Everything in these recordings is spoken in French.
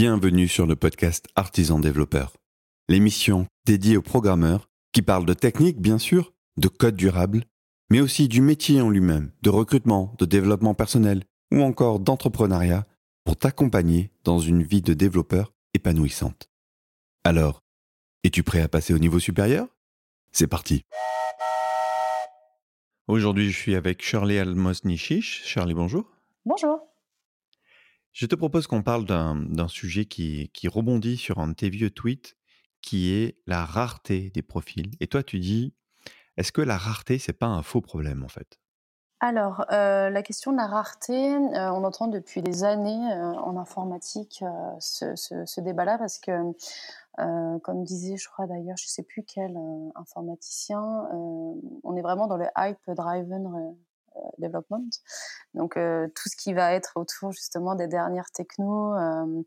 Bienvenue sur le podcast Artisan Développeur, l'émission dédiée aux programmeurs qui parlent de technique, bien sûr, de code durable, mais aussi du métier en lui-même, de recrutement, de développement personnel ou encore d'entrepreneuriat pour t'accompagner dans une vie de développeur épanouissante. Alors, es-tu prêt à passer au niveau supérieur? C'est parti Aujourd'hui, je suis avec Shirley Almos-Nichish. Shirley, bonjour. Bonjour. Je te propose qu'on parle d'un sujet qui, rebondit sur un de tes vieux tweets, qui est la rareté des profils. Et toi, tu dis, est-ce que la rareté, c'est pas un faux problème en fait? Alors, euh, la question de la rareté, euh, on entend depuis des années euh, en informatique ce, débat-là parce que, comme disait, je crois d'ailleurs, je sais plus quel informaticien, on est vraiment dans le hype-driven development. Donc, euh, tout ce qui va être autour justement des dernières technos, euh,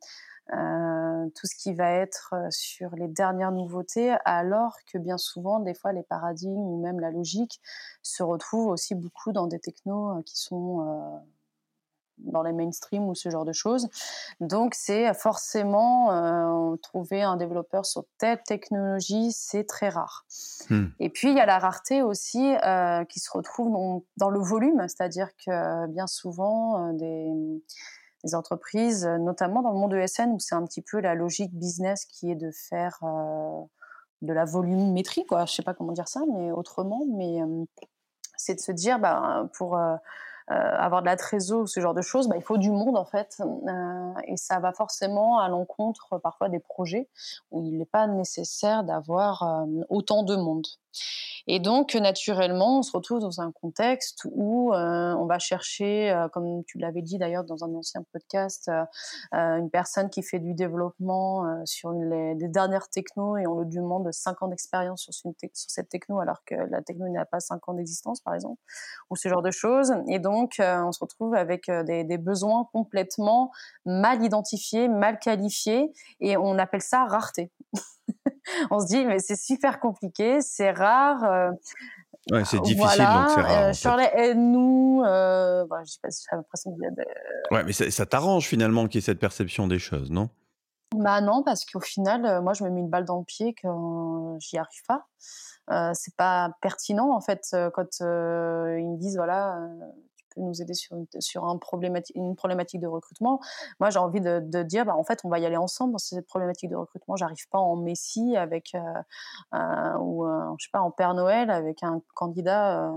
euh, tout ce qui va être euh, sur les dernières nouveautés, alors que bien souvent, des fois, les paradigmes ou même la logique se retrouvent aussi beaucoup dans des technos euh, qui sont euh, dans les mainstream ou ce genre de choses. Donc, c'est forcément euh, trouver un développeur sur telle technologie, c'est très rare. Hmm. Et puis, il y a la rareté aussi euh, qui se retrouve dans, dans le volume, c'est-à-dire que bien souvent, euh, des, des entreprises, notamment dans le monde ESN, où c'est un petit peu la logique business qui est de faire de la volumétrie, quoi. Je sais pas comment dire ça, mais autrement, mais c'est de se dire, bah, pour avoir de la trésor ou ce genre de choses, bah, il faut du monde en fait, Euh, et ça va forcément à l'encontre euh, parfois des projets où il n'est pas nécessaire d'avoir euh, autant de monde. Et donc, naturellement, on se retrouve dans un contexte où euh, on va chercher, euh, comme tu l'avais dit d'ailleurs dans un ancien podcast, euh, une personne qui fait du développement sur les, dernières technos et on lui demande 5 ans d'expérience sur, cette techno alors que la techno n'a pas 5 ans d'existence, par exemple, ou ce genre de choses. Et donc, on se retrouve avec des besoins complètement mal identifiés, mal qualifiés, et on appelle ça rareté. on se dit, mais c'est super compliqué, c'est rare. euh, Ouais, c'est difficile, voilà, donc c'est rare. euh. Shirley, aide-nous. Euh, je sais pas, j'ai l'impression qu'il y a de- Ouais, mais ça, ça t'arrange finalement qu'il y ait cette perception des choses, non? Bah non, parce qu'au final, euh, moi, je me mets une balle dans le pied quand j'y arrive pas. Euh, c'est pas pertinent, en fait, euh, quand euh, ils me disent, voilà, euh, peux nous aider sur, une, sur un problématique, une problématique de recrutement. Moi, j'ai envie de, dire, bah, en fait, on va y aller ensemble dans cette problématique de recrutement. J'arrive pas en Messie avec, euh, euh, ou, euh, je sais pas, en Père Noël avec un candidat.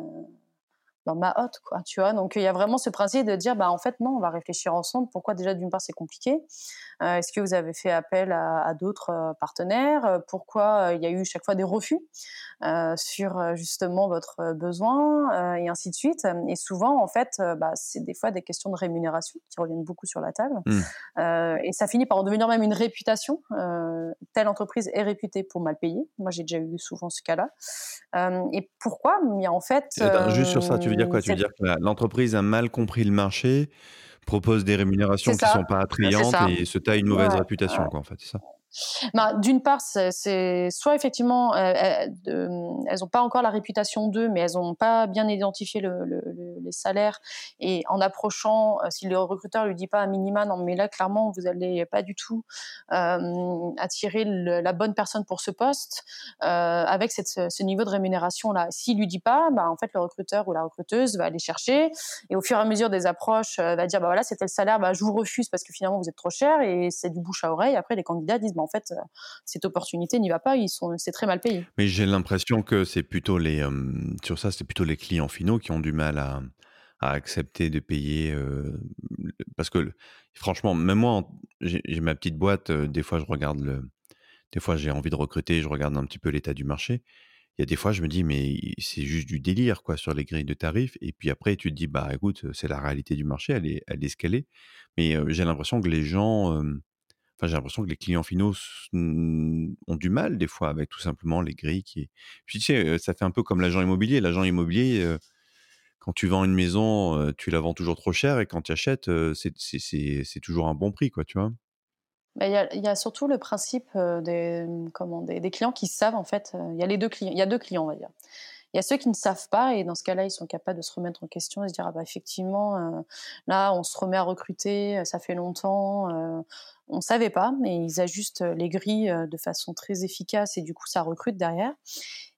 Dans ma hotte, quoi, tu vois? Donc, il y a vraiment ce principe de dire, bah, en fait, non, on va réfléchir ensemble. Pourquoi déjà, d'une part, c'est compliqué? Euh, Est-ce que vous avez fait appel à, à d'autres euh, partenaires? Euh, Pourquoi euh, il y a eu chaque fois des refus euh, sur justement votre besoin et ainsi de suite? Et souvent, en fait, bah, c'est des fois des questions de rémunération qui reviennent beaucoup sur la table. Mm. Euh, et ça finit par en devenir même une réputation. Telle entreprise est réputée pour mal payer. Moi, j'ai déjà eu souvent ce cas-là. Et pourquoi? Mais en fait, Attends, Juste sur ça, tu veux dire quoi? Tu veux dire que l'entreprise a mal compris le marché, propose des rémunérations qui ça. sont pas attrayantes et se taille une mauvaise Ouais, réputation, quoi, en fait, c'est ça? Bah, D'une part, c'est- soit effectivement, euh, euh, elles n'ont pas encore la réputation d'eux, mais elles n'ont pas bien identifié le- le- le- les salaires. Et en approchant, euh, si le recruteur lui dit pas un minima, non, mais là, clairement, vous allez pas du tout attirer la bonne personne pour ce poste avec ce, niveau de rémunération-là. S'il lui dit pas, bah, en fait, le recruteur ou la recruteuse va aller chercher et au fur et à mesure des approches, va dire, bah voilà, c'était le salaire, bah, je vous refuse parce que finalement, vous êtes trop cher et c'est du bouche à oreille. Après, les candidats disent, bah, en fait, euh, cette opportunité n'y va pas, ils sont, c'est très mal payé. Mais j'ai l'impression que c'est plutôt les euh, sur ça, c'est plutôt les clients finaux qui ont du mal à, accepter de payer euh, parce que franchement, même moi, j'ai ma petite boîte. des fois, je regarde le, des fois, j'ai envie de recruter, je regarde un petit peu l'état du marché. Il y a des fois, je me dis, mais c'est juste du délire quoi sur les grilles de tarifs. Et puis après, tu te dis, bah écoute, c'est la réalité du marché, elle est, elle est. Mais j'ai l'impression que les gens, J'ai l'impression que les clients finaux n- ont du mal des fois avec tout simplement les grilles qui. Puis tu sais, ça fait un peu comme l'agent immobilier. L'agent immobilier, quand tu vends une maison, tu la vends toujours trop cher et quand tu achètes, c'est toujours un bon prix, quoi, tu vois? Mais il y a, surtout le principe des, comment, des, clients qui savent, en fait, il y a les deux clients, il y a deux clients, on va dire. Il y a ceux qui ne savent pas et dans ce cas-là, ils sont capables de se remettre en question et se dire ah bah effectivement euh, là on se remet à recruter, ça fait longtemps, euh, on savait pas, mais ils ajustent les grilles de façon très efficace et du coup ça recrute derrière.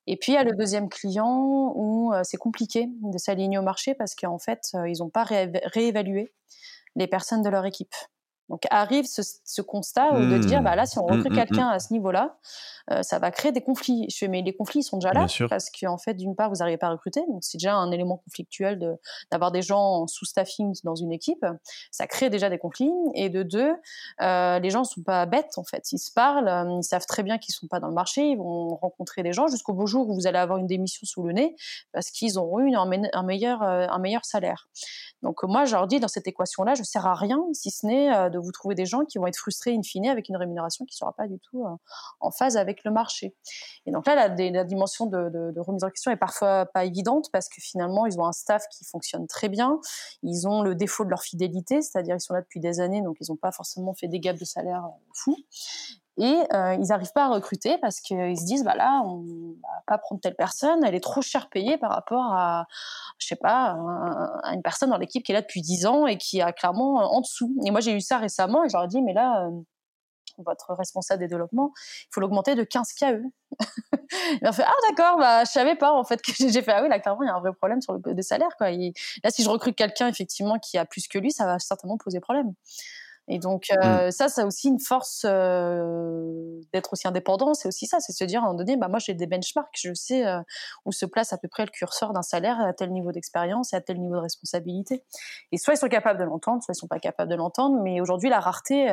Et puis il y a le deuxième client où c'est compliqué de s'aligner au marché parce qu'en fait ils n'ont pas réévalué les personnes de leur équipe. Donc arrive ce, constat de dire, bah là, si on mmh, recrute mmh, quelqu'un mmh. à ce niveau-là, euh, ça va créer des conflits. Je fais, mais les conflits sont déjà là parce qu'en fait, d'une part, vous n'arrivez pas à recruter, donc c'est déjà un élément conflictuel de, d'avoir des gens en sous-staffing dans une équipe. Ça crée déjà des conflits. Et de deux, euh, les gens ne sont pas bêtes en fait. Ils se parlent, euh, ils savent très bien qu'ils ne sont pas dans le marché, ils vont rencontrer des gens jusqu'au beau jour où vous allez avoir une démission sous le nez parce qu'ils auront eu un, meilleur, un meilleur salaire. Donc moi, je leur dis dans cette équation-là, je ne sers à rien si ce n'est de vous trouver des gens qui vont être frustrés in fine avec une rémunération qui ne sera pas du tout en phase avec le marché. Et donc là, la, la dimension de, remise en question est parfois pas évidente parce que finalement, ils ont un staff qui fonctionne très bien. Ils ont le défaut de leur fidélité, c'est-à-dire ils sont là depuis des années, donc ils n'ont pas forcément fait des gaps de salaire euh, fous. Et euh, ils n'arrivent pas à recruter parce qu'ils se disent, bah là, on va pas prendre telle personne, elle est trop cher payée par rapport à, je sais pas, à une personne dans l'équipe qui est là depuis 10 ans et qui a clairement en dessous. Et moi, j'ai eu ça récemment et j'aurais dit, mais là, euh, votre responsable des développements, il faut l'augmenter de 15 KE. il fait ah d'accord, bah je savais pas en fait que j'ai fait ah oui là clairement il y a un vrai problème sur le des salaires quoi. là si je recrute quelqu'un effectivement qui a plus que lui, ça va certainement poser problème. Et donc euh, mmh. ça, ça a aussi une force euh, d'être aussi indépendant. C'est aussi ça, c'est se dire à un moment donné, bah moi j'ai des benchmarks, je sais euh, où se place à peu près le curseur d'un salaire à tel niveau d'expérience et à tel niveau de responsabilité. Et soit ils sont capables de l'entendre, soit ils sont pas capables de l'entendre. Mais aujourd'hui, la rareté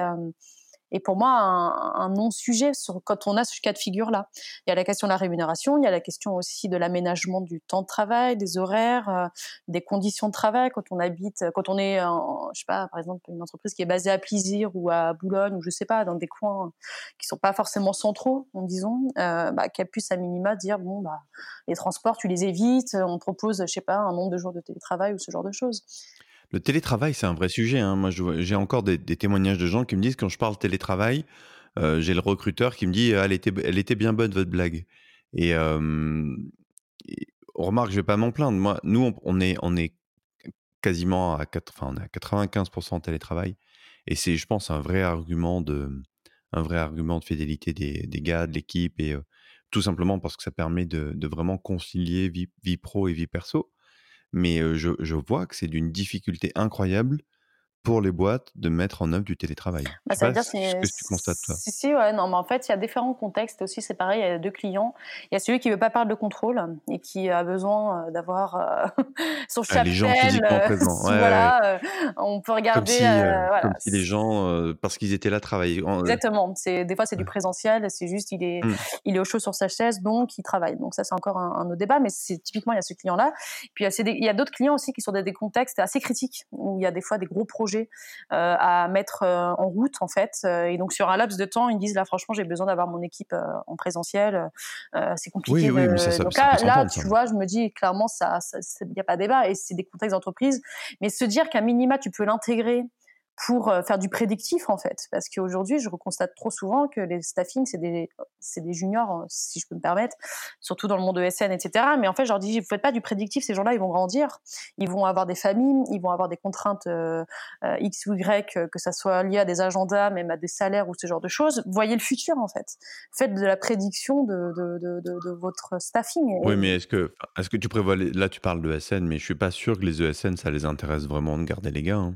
et pour moi un, non-sujet quand on a ce cas de figure-là. Il y a la question de la rémunération, il y a la question aussi de l'aménagement du temps de travail, des horaires, euh, des conditions de travail quand on habite, quand on est, en, je sais pas, par exemple une entreprise qui est basée à Plaisir ou à Boulogne ou je sais pas, dans des coins qui sont pas forcément centraux, disons, euh, bah, qu'elle puisse à minima dire bon bah les transports tu les évites, on propose je sais pas un nombre de jours de télétravail ou ce genre de choses. Le télétravail, c'est un vrai sujet. Hein. Moi, j'ai encore des, témoignages de gens qui me disent quand je parle télétravail, euh, j'ai le recruteur qui me dit elle était, elle était bien bonne votre blague. Et, on remarque, je vais pas m'en plaindre. Moi, nous, on, est, quasiment à, enfin, on est à 95% télétravail. Et c'est, je pense, un vrai argument de, un vrai argument de fidélité des, gars, de l'équipe, et tout simplement parce que ça permet de, vraiment concilier vie, pro et vie perso mais je, je vois que c'est d'une difficulté incroyable pour les boîtes de mettre en œuvre du télétravail. Bah, ça veut dire ce que tu constates toi. Si, si, ouais, non, mais en fait, il y a différents contextes aussi. C'est pareil, il y a deux clients. Il y a celui qui veut pas perdre de contrôle et qui a besoin euh, d'avoir euh, son chapelle. Ah, les gens physiquement présents. voilà, euh, on peut regarder. Comme si, voilà. comme si les gens, parce qu'ils étaient là, travaillaient. Exactement. C'est des fois c'est du présentiel. C'est juste il est mmh. il est au chaud sur sa chaise, donc il travaille. Donc ça c'est encore un, autre débat, mais c'est typiquement il y a ce client-là. Puis il y a, d'autres clients aussi qui sont dans des contextes assez critiques où il y a des fois des gros projets euh, à mettre euh, en route en fait. Euh, et donc sur un laps de temps, ils disent là franchement j'ai besoin d'avoir mon équipe en présentiel. c'est compliqué. Oui, oui, ça, donc là, tu vois, je me dis clairement ça, il n'y a pas débat et c'est des contextes d'entreprise. Mais se dire qu'à minima tu peux l'intégrer pour euh, faire du prédictif en fait. Parce qu'aujourd'hui, je constate trop souvent que les staffing, c'est des, des juniors, hein, si je peux me permettre, surtout dans le monde ESN, etc. Mais en fait, je leur dis, vous faites pas du prédictif, ces gens-là, ils vont grandir, ils vont avoir des familles, ils vont avoir des contraintes euh, euh, X ou Y, que ça soit lié à des agendas, même à des salaires ou ce genre de choses. Voyez le futur en fait. Faites de la prédiction de, de, de, de votre staffing. Oui, mais est-ce que, est-ce que tu prévois, là tu parles de ESN, mais je suis pas sûr que les ESN, ça les intéresse vraiment de garder les gars. Hein.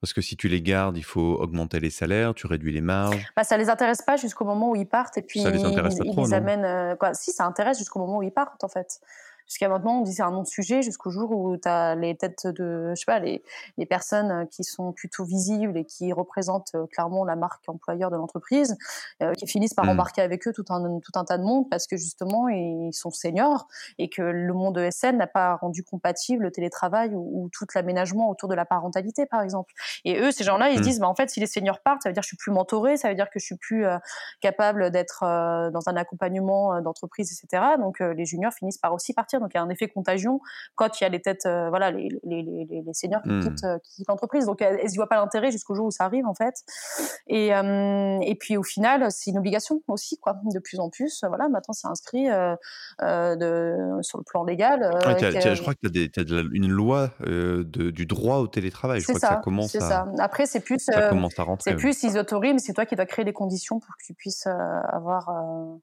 Parce que si tu les gardes, il faut augmenter les salaires, tu réduis les marges. Bah, ça les intéresse pas jusqu'au moment où ils partent et puis ça les intéresse ils, les amènent. Euh, quoi. Si, ça intéresse jusqu'au moment où ils partent en fait. Jusqu'à maintenant, on dit c'est un non-sujet jusqu'au jour où tu as les têtes de, je sais pas, les, les personnes euh, qui sont plutôt visibles et qui représentent euh, clairement la marque employeur de l'entreprise, euh, qui finissent par mmh. embarquer avec eux tout un, tout un tas de monde parce que justement, ils sont seniors et que le monde ESN n'a pas rendu compatible le télétravail ou, tout l'aménagement autour de la parentalité, par exemple. Et eux, ces gens-là, ils se mmh. disent, bah, en fait, si les seniors partent, ça veut dire que je suis plus mentoré, ça veut dire que je suis plus capable d'être dans un accompagnement d'entreprise, etc. Donc, les juniors finissent par aussi partir partir. Donc il y a un effet contagion quand il y a les têtes, voilà, les, les, les, les seniors qui, mmh. quittent, qui quittent l'entreprise. Donc elles ne voient pas l'intérêt jusqu'au jour où ça arrive en fait. Et, et puis au final, c'est une obligation aussi, quoi. De plus en plus, voilà, maintenant c'est inscrit de, sur le plan légal. je crois que tu as, une loi de, du droit au télétravail. Je crois ça, que ça commence à. Ça. Après, c'est plus. Ça commence à rentrer. C'est plus ils autorisent, mais c'est toi qui dois créer les conditions pour que tu puisses avoir euh,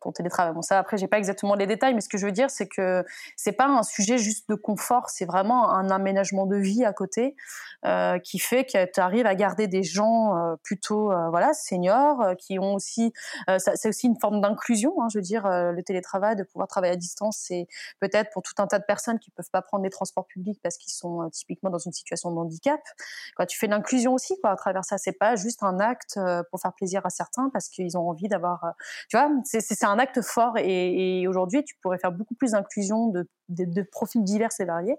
ton télétravail. Bon, ça, après, j'ai pas exactement les détails, mais ce que je veux dire, c'est que c'est pas un sujet juste de confort, c'est vraiment un aménagement de vie à côté euh, qui fait que tu arrives à garder des gens euh, plutôt, euh, voilà, seniors, euh, qui ont aussi, c'est aussi une forme d'inclusion. Hein, je veux dire, le télétravail, de pouvoir travailler à distance, c'est peut-être pour tout un tas de personnes qui peuvent pas prendre les transports publics parce qu'ils sont typiquement dans une situation de handicap. Quand tu fais l'inclusion aussi, quoi, à travers ça, c'est pas juste un acte pour faire plaisir à certains parce qu'ils ont envie d'avoir, tu vois c'est un acte fort et, aujourd'hui, tu pourrais faire beaucoup plus d'inclusion de, de, profils divers et variés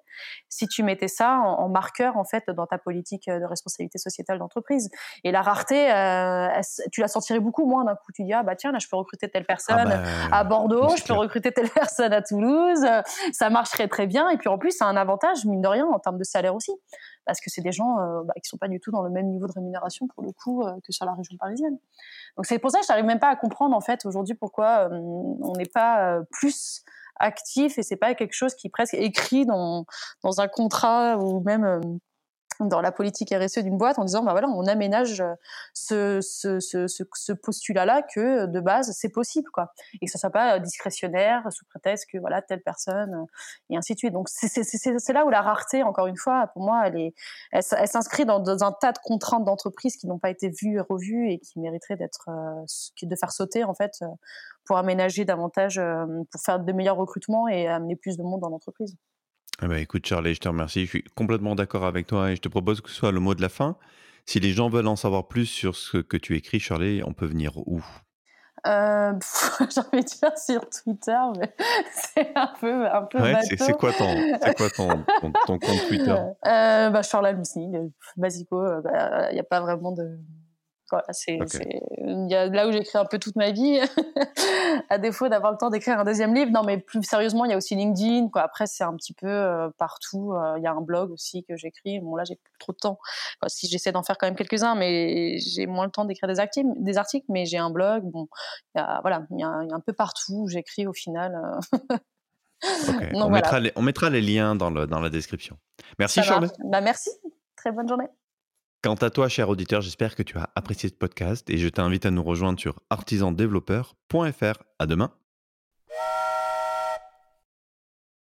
si tu mettais ça en, marqueur en fait dans ta politique de responsabilité sociétale d'entreprise. Et la rareté, euh, tu la sentirais beaucoup moins d'un coup. Tu dis ah bah tiens là je peux recruter telle personne ah bah, à Bordeaux, je peux recruter telle personne à Toulouse, ça marcherait très bien. Et puis en plus, c'est un avantage mine de rien en termes de salaire aussi parce que c'est des gens euh, bah, qui sont pas du tout dans le même niveau de rémunération pour le coup euh, que sur la région parisienne. Donc c'est pour ça que je n'arrive même pas à comprendre en fait aujourd'hui pourquoi euh, on n'est pas plus actif et c'est pas quelque chose qui est presque écrit dans, dans un contrat ou même dans la politique RSE d'une boîte en disant bah voilà on aménage ce, ce, ce, ce postulat là que de base c'est possible quoi. Et que ça soit pas discrétionnaire sous prétexte que voilà telle personne et ainsi de suite. Donc c'est là où la rareté encore une fois pour moi elle est elle, s'inscrit dans, dans, un tas de contraintes d'entreprise qui n'ont pas été vues et revues et qui mériteraient d'être de faire sauter en fait pour aménager davantage pour faire de meilleurs recrutements et amener plus de monde dans l'entreprise eh ben, écoute, Charlie, je te remercie. Je suis complètement d'accord avec toi et je te propose que ce soit le mot de la fin. Si les gens veulent en savoir plus sur ce que tu écris, Charlie, on peut venir où? Euh, J'ai envie de dire sur Twitter, mais c'est un peu, un peu ouais, c'est, quoi, ton, quoi ton, ton, compte Twitter? Euh, bah, Charlie Basico, il n'y bah, a pas vraiment de c'est là où j'écris un peu toute ma vie, à défaut d'avoir le temps d'écrire un deuxième livre. Non, mais plus sérieusement, il y a aussi LinkedIn. Quoi. Après, c'est un petit peu euh, partout. Euh, il y a un blog aussi que j'écris. Bon, là, j'ai plus trop de temps. si j'essaie d'en faire quand même quelques-uns, mais j'ai moins le temps d'écrire des, articles, des articles. Mais j'ai un blog. Bon, y a, voilà, il y, a un peu partout où j'écris au final. Euh. on, mettra les, on, mettra les, liens dans, le, dans la description. Merci, Charlotte. Bah, merci. Très bonne journée. Quant à toi, cher auditeur, j'espère que tu as apprécié ce podcast et je t'invite à nous rejoindre sur artisandéveloppeur.fr. À demain.